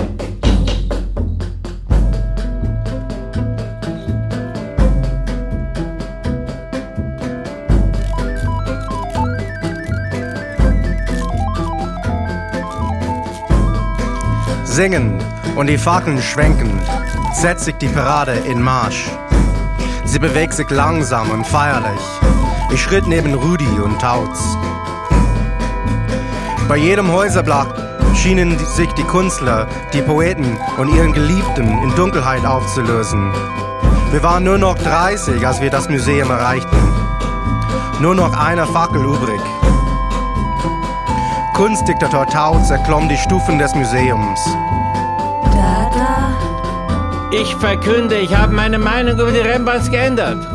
Singen und die Fackeln schwenken, setzt sich die Parade in Marsch. Sie bewegt sich langsam und feierlich. Ich schritt neben Rudi und Tautz. Bei jedem Häuserblock schienen sich die Künstler, die Poeten und ihren Geliebten in Dunkelheit aufzulösen. Wir waren nur noch 30, als wir das Museum erreichten. Nur noch eine Fackel übrig. Kunstdiktator Tautz erklomm die Stufen des Museums. Ich verkünde, ich habe meine Meinung über die Rembrandts geändert.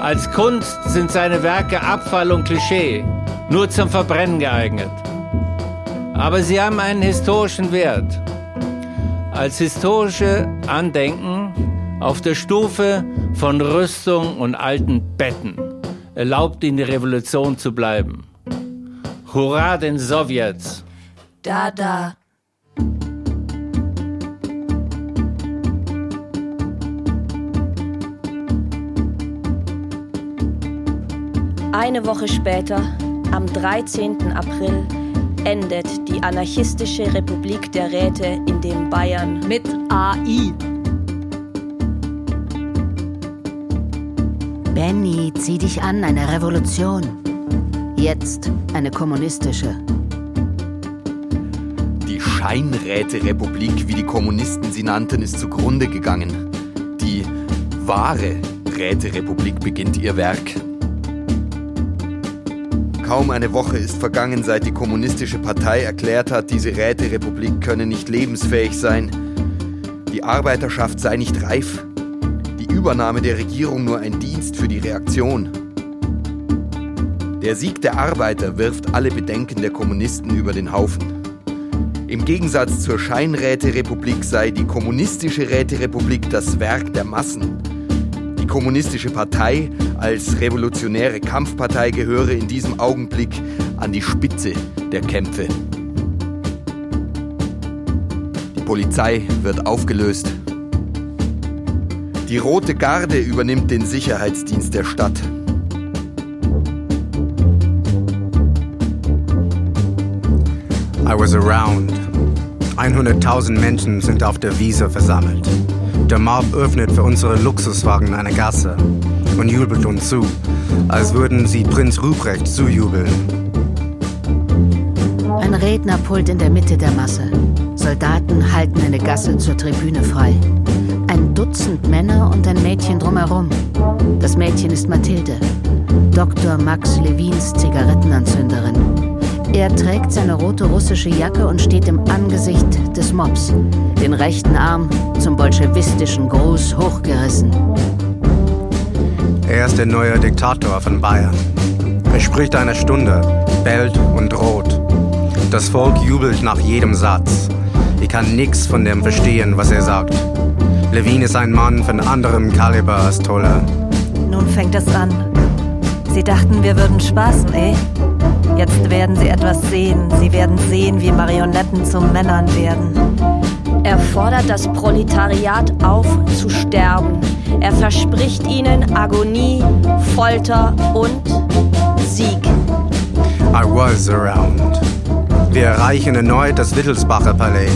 Als Kunst sind seine Werke Abfall und Klischee, nur zum Verbrennen geeignet. Aber sie haben einen historischen Wert. Als historische Andenken auf der Stufe von Rüstung und alten Betten erlaubt ihnen die Revolution zu bleiben. Hurra den Sowjets! Da, da. Eine Woche später, am 13. April, endet die anarchistische Republik der Räte in dem Bayern Mit AI. Benny, zieh dich an, eine Revolution. Jetzt eine kommunistische. Die Scheinräterepublik, wie die Kommunisten sie nannten, ist zugrunde gegangen. Die wahre Räterepublik beginnt ihr Werk. Kaum eine Woche ist vergangen, seit die Kommunistische Partei erklärt hat, diese Räterepublik könne nicht lebensfähig sein. Die Arbeiterschaft sei nicht reif. Die Übernahme der Regierung nur ein Dienst für die Reaktion. Der Sieg der Arbeiter wirft alle Bedenken der Kommunisten über den Haufen. Im Gegensatz zur Scheinräterepublik sei die kommunistische Räterepublik das Werk der Massen. Die kommunistische Partei als revolutionäre Kampfpartei gehöre in diesem Augenblick an die Spitze der Kämpfe. Die Polizei wird aufgelöst. Die Rote Garde übernimmt den Sicherheitsdienst der Stadt. I was around. 100.000 Menschen sind auf der Wiese versammelt. Der Mob öffnet für unsere Luxuswagen eine Gasse und jubelt uns zu, als würden sie Prinz Ruprecht zujubeln. Ein Rednerpult in der Mitte der Masse. Soldaten halten eine Gasse zur Tribüne frei. Ein Dutzend Männer und ein Mädchen drumherum. Das Mädchen ist Mathilde, Dr. Max Levins Zigarettenanzünderin. Er trägt seine rote russische Jacke und steht im Angesicht des Mobs, den rechten Arm zum bolschewistischen Gruß hochgerissen. Er ist der neue Diktator von Bayern. Er spricht eine Stunde, bellt und droht. Das Volk jubelt nach jedem Satz. Ich kann nichts von dem verstehen, was er sagt. Levin ist ein Mann von anderem Kaliber als Toller. Nun fängt es an. Sie dachten, wir würden spaßen, eh? Jetzt werden Sie etwas sehen. Sie werden sehen, wie Marionetten zu Männern werden. Er fordert das Proletariat auf, zu sterben. Er verspricht ihnen Agonie, Folter und Sieg. I was around. Wir erreichen erneut das Wittelsbacher Palais.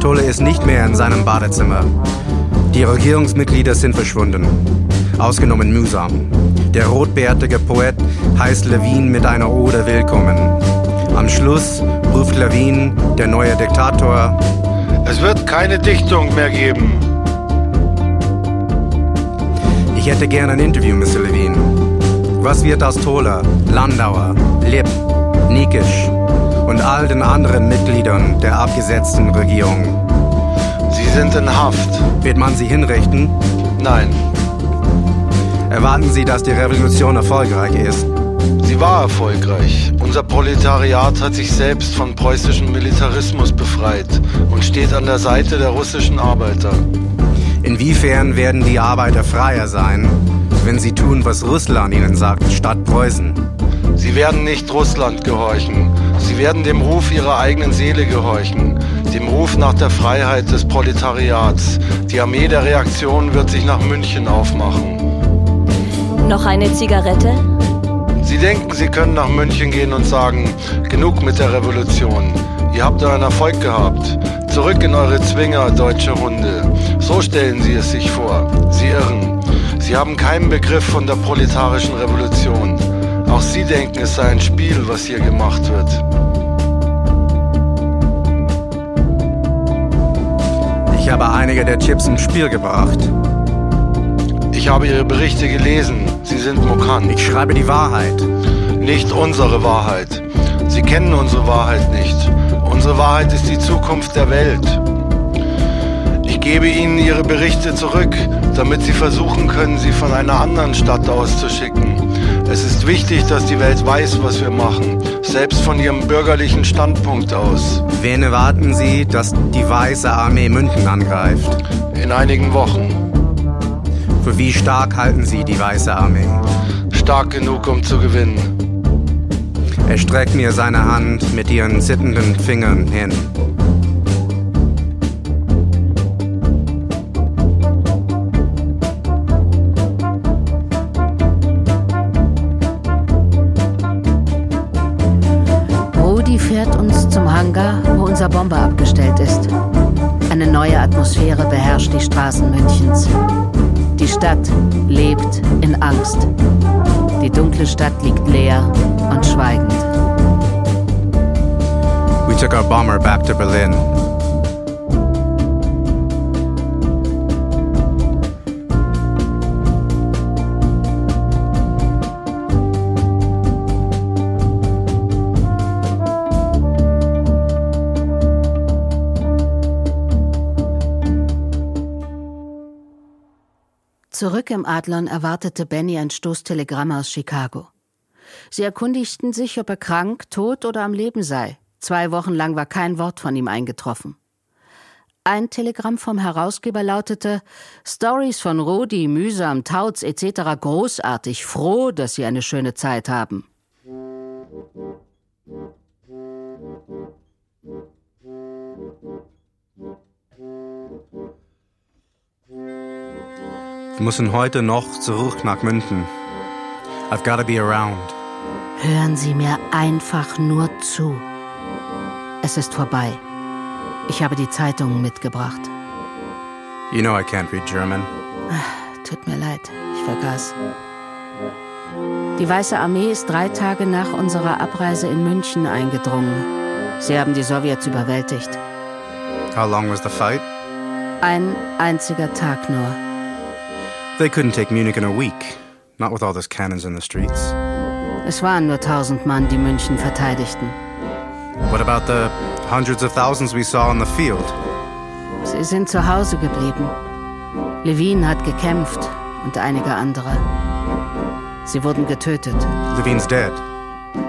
Tolle ist nicht mehr in seinem Badezimmer. Die Regierungsmitglieder sind verschwunden. Ausgenommen mühsam. Der rotbärtige Poet heißt Levin mit einer Ode willkommen. Am Schluss ruft Levin, der neue Diktator, Es wird keine Dichtung mehr geben. Ich hätte gern ein Interview, Mr. Levin. Was wird aus Toller, Landauer, Lipp, Nikisch und all den anderen Mitgliedern der abgesetzten Regierung? Sie sind in Haft. Wird man sie hinrichten? Nein, Erwarten Sie, dass die Revolution erfolgreich ist? Sie war erfolgreich. Unser Proletariat hat sich selbst von preußischem Militarismus befreit und steht an der Seite der russischen Arbeiter. Inwiefern werden die Arbeiter freier sein, wenn sie tun, was Russland ihnen sagt, statt Preußen? Sie werden nicht Russland gehorchen. Sie werden dem Ruf ihrer eigenen Seele gehorchen, dem Ruf nach der Freiheit des Proletariats. Die Armee der Reaktion wird sich nach München aufmachen. Noch eine Zigarette? Sie denken, Sie können nach München gehen und sagen, genug mit der Revolution. Ihr habt euren Erfolg gehabt. Zurück in eure Zwinger, deutsche Hunde. So stellen Sie es sich vor. Sie irren. Sie haben keinen Begriff von der proletarischen Revolution. Auch Sie denken, es sei ein Spiel, was hier gemacht wird. Ich habe einige der Chips ins Spiel gebracht. Ich habe Ihre Berichte gelesen. Sie sind mokant. Ich schreibe die Wahrheit. Nicht unsere Wahrheit. Sie kennen unsere Wahrheit nicht. Unsere Wahrheit ist die Zukunft der Welt. Ich gebe Ihnen Ihre Berichte zurück, damit Sie versuchen können, sie von einer anderen Stadt auszuschicken. Es ist wichtig, dass die Welt weiß, was wir machen, selbst von ihrem bürgerlichen Standpunkt aus. Wen erwarten Sie, dass die Weiße Armee München angreift? In einigen Wochen. Für wie stark halten Sie die Weiße Armee? Stark genug, um zu gewinnen. Er streckt mir seine Hand mit ihren zitternden Fingern hin. Stadt lebt in Angst. Die dunkle Stadt liegt leer und schweigend. We took our bomber back to Berlin. Zurück im Adlon erwartete Benny ein Stoßtelegramm aus Chicago. Sie erkundigten sich, ob er krank, tot oder am Leben sei. Zwei Wochen lang war kein Wort von ihm eingetroffen. Ein Telegramm vom Herausgeber lautete Stories von Rudi, mühsam, Tauz etc. großartig, froh, dass Sie eine schöne Zeit haben. Wir müssen heute noch zurück nach München. I've gotta be around. Hören Sie mir einfach nur zu. Es ist vorbei. Ich habe die Zeitungen mitgebracht. You know I can't read German. Tut mir leid, ich vergaß. Die Weiße Armee ist drei Tage nach unserer Abreise in München eingedrungen. Sie haben die Sowjets überwältigt. How long was the fight? Ein einziger Tag nur. They couldn't take Munich in a week. Not with all those cannons in the streets. Es waren nur tausend Mann, die München verteidigten. What about the hundreds of thousands we saw on the field? Sie sind zu Hause geblieben. Levin hat gekämpft und einige andere. Sie wurden getötet. Levine's dead.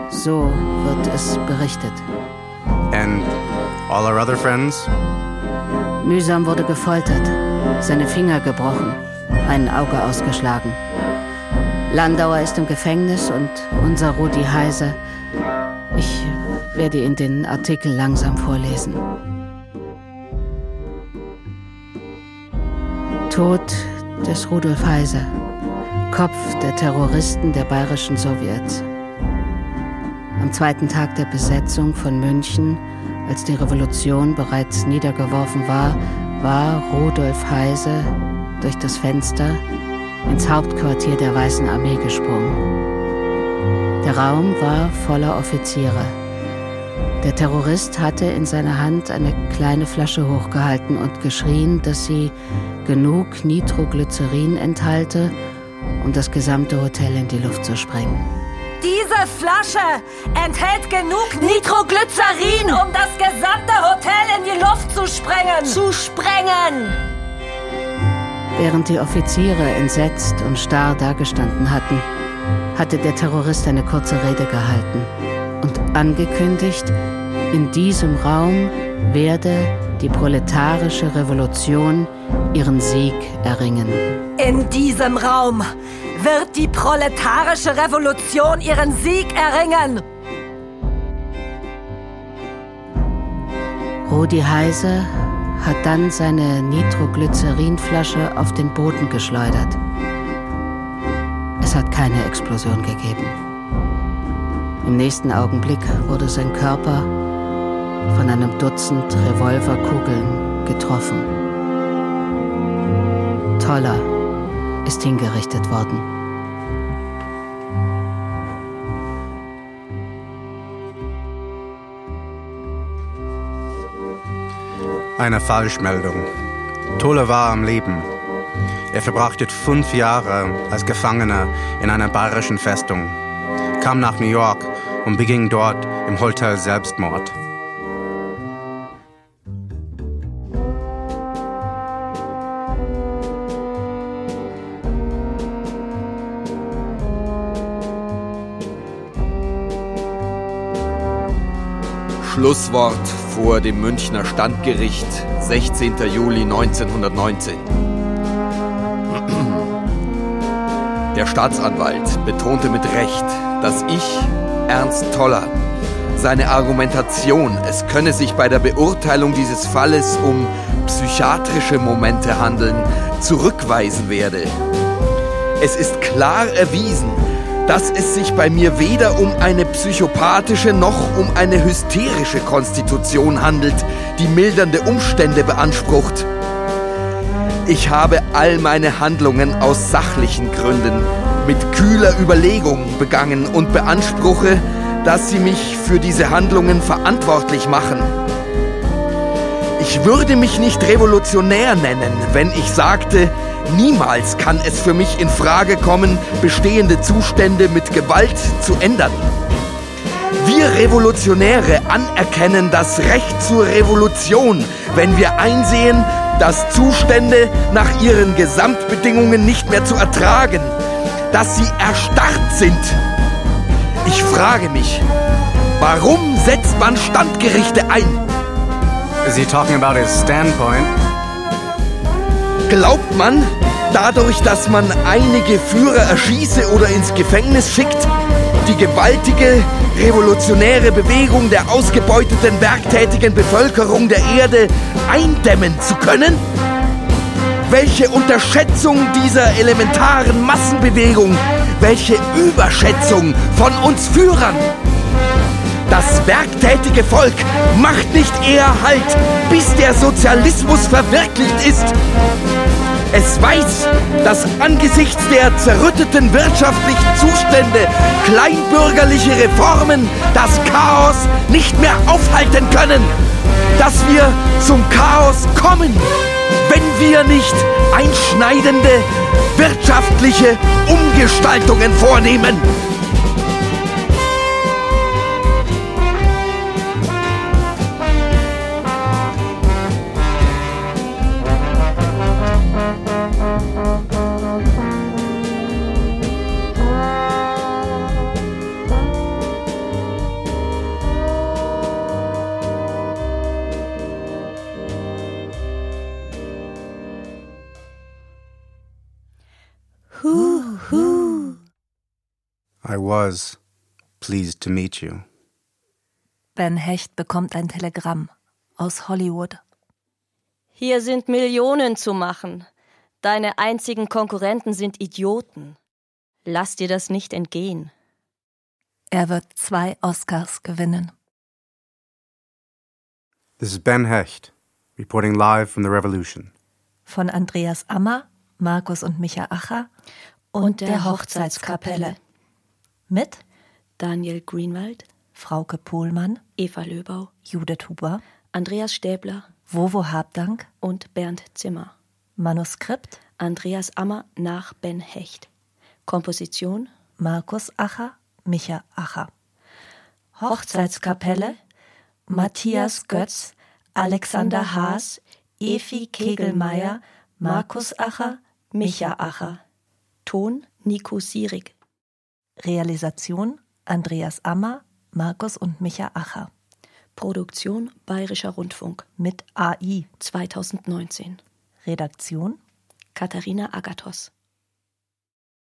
So wird es berichtet. And all our other friends? Mühsam wurde gefoltert, seine Finger gebrochen, ein Auge ausgeschlagen. Landauer ist im Gefängnis und unser Rudi Heise. Ich werde Ihnen den Artikel langsam vorlesen. Tod des Rudolf Heise, Kopf der Terroristen der bayerischen Sowjets. Am zweiten Tag der Besetzung von München, als die Revolution bereits niedergeworfen war, war Rudolf Heise durch das Fenster ins Hauptquartier der Weißen Armee gesprungen. Der Raum war voller Offiziere. Der Terrorist hatte in seiner Hand eine kleine Flasche hochgehalten und geschrien, dass sie genug Nitroglycerin enthalte, um das gesamte Hotel in die Luft zu sprengen. Diese Flasche enthält genug Nitroglycerin, um das gesamte Hotel in die Luft zu sprengen. Zu sprengen! Während die Offiziere entsetzt und starr dagestanden hatten, hatte der Terrorist eine kurze Rede gehalten und angekündigt, in diesem Raum werde die proletarische Revolution ihren Sieg erringen. In diesem Raum wird die proletarische Revolution ihren Sieg erringen. Rudi Heise hat dann seine Nitroglycerinflasche auf den Boden geschleudert. Es hat keine Explosion gegeben. Im nächsten Augenblick wurde sein Körper von einem Dutzend Revolverkugeln getroffen. Toller ist hingerichtet worden. Eine Falschmeldung. Tolle war am Leben. Er verbrachte fünf Jahre als Gefangener in einer bayerischen Festung, kam nach New York und beging dort im Hotel Selbstmord. Schlusswort vor dem Münchner Standgericht, 16. Juli 1919. Der Staatsanwalt betonte mit Recht, dass ich, Ernst Toller, seine Argumentation, es könne sich bei der Beurteilung dieses Falles um psychiatrische Momente handeln, zurückweisen werde. Es ist klar erwiesen, dass es sich bei mir weder um eine psychopathische noch um eine hysterische Konstitution handelt, die mildernde Umstände beansprucht. Ich habe all meine Handlungen aus sachlichen Gründen mit kühler Überlegung begangen und beanspruche, dass sie mich für diese Handlungen verantwortlich machen. Ich würde mich nicht revolutionär nennen, wenn ich sagte, niemals kann es für mich in Frage kommen, bestehende Zustände mit Gewalt zu ändern. Wir Revolutionäre anerkennen das Recht zur Revolution, wenn wir einsehen, dass Zustände nach ihren Gesamtbedingungen nicht mehr zu ertragen, dass sie erstarrt sind. Ich frage mich, warum setzt man Standgerichte ein? Is he talking about his standpoint? Glaubt man, dadurch, dass man einige Führer erschieße oder ins Gefängnis schickt, die gewaltige revolutionäre Bewegung der ausgebeuteten werktätigen Bevölkerung der Erde eindämmen zu können? Welche Unterschätzung dieser elementaren Massenbewegung, welche Überschätzung von uns Führern! Das werktätige Volk macht nicht eher Halt, bis der Sozialismus verwirklicht ist. Es weiß, dass angesichts der zerrütteten wirtschaftlichen Zustände kleinbürgerliche Reformen das Chaos nicht mehr aufhalten können. Dass wir zum Chaos kommen, wenn wir nicht einschneidende wirtschaftliche Umgestaltungen vornehmen. Was pleased to meet you. Ben Hecht bekommt ein Telegramm aus Hollywood. Hier sind Millionen zu machen. Deine einzigen Konkurrenten sind Idioten. Lass dir das nicht entgehen. Er wird zwei Oscars gewinnen. This is Ben Hecht, reporting live from the Revolution. Von Andreas Ammer, Markus und Micha Acher und, und der Hochzeitskapelle. Mit? Daniel Greenwald, Frauke Pohlmann, Eva Löbau, Judith Huber, Andreas Stäbler, Wovo Habdank. Und Bernd Zimmer. Manuskript. Andreas Ammer nach Ben Hecht. Komposition? Markus Acher, Micha Acher. Hochzeitskapelle? Matthias Götz, Alexander Haas, Efi Kegelmeier, Markus Acher, Micha Acher. Ton? Nico Sierig. Realisation Andreas Ammer, Markus und Micha Acher. Produktion Bayerischer Rundfunk mit AI 2019. Redaktion Katharina Agathos.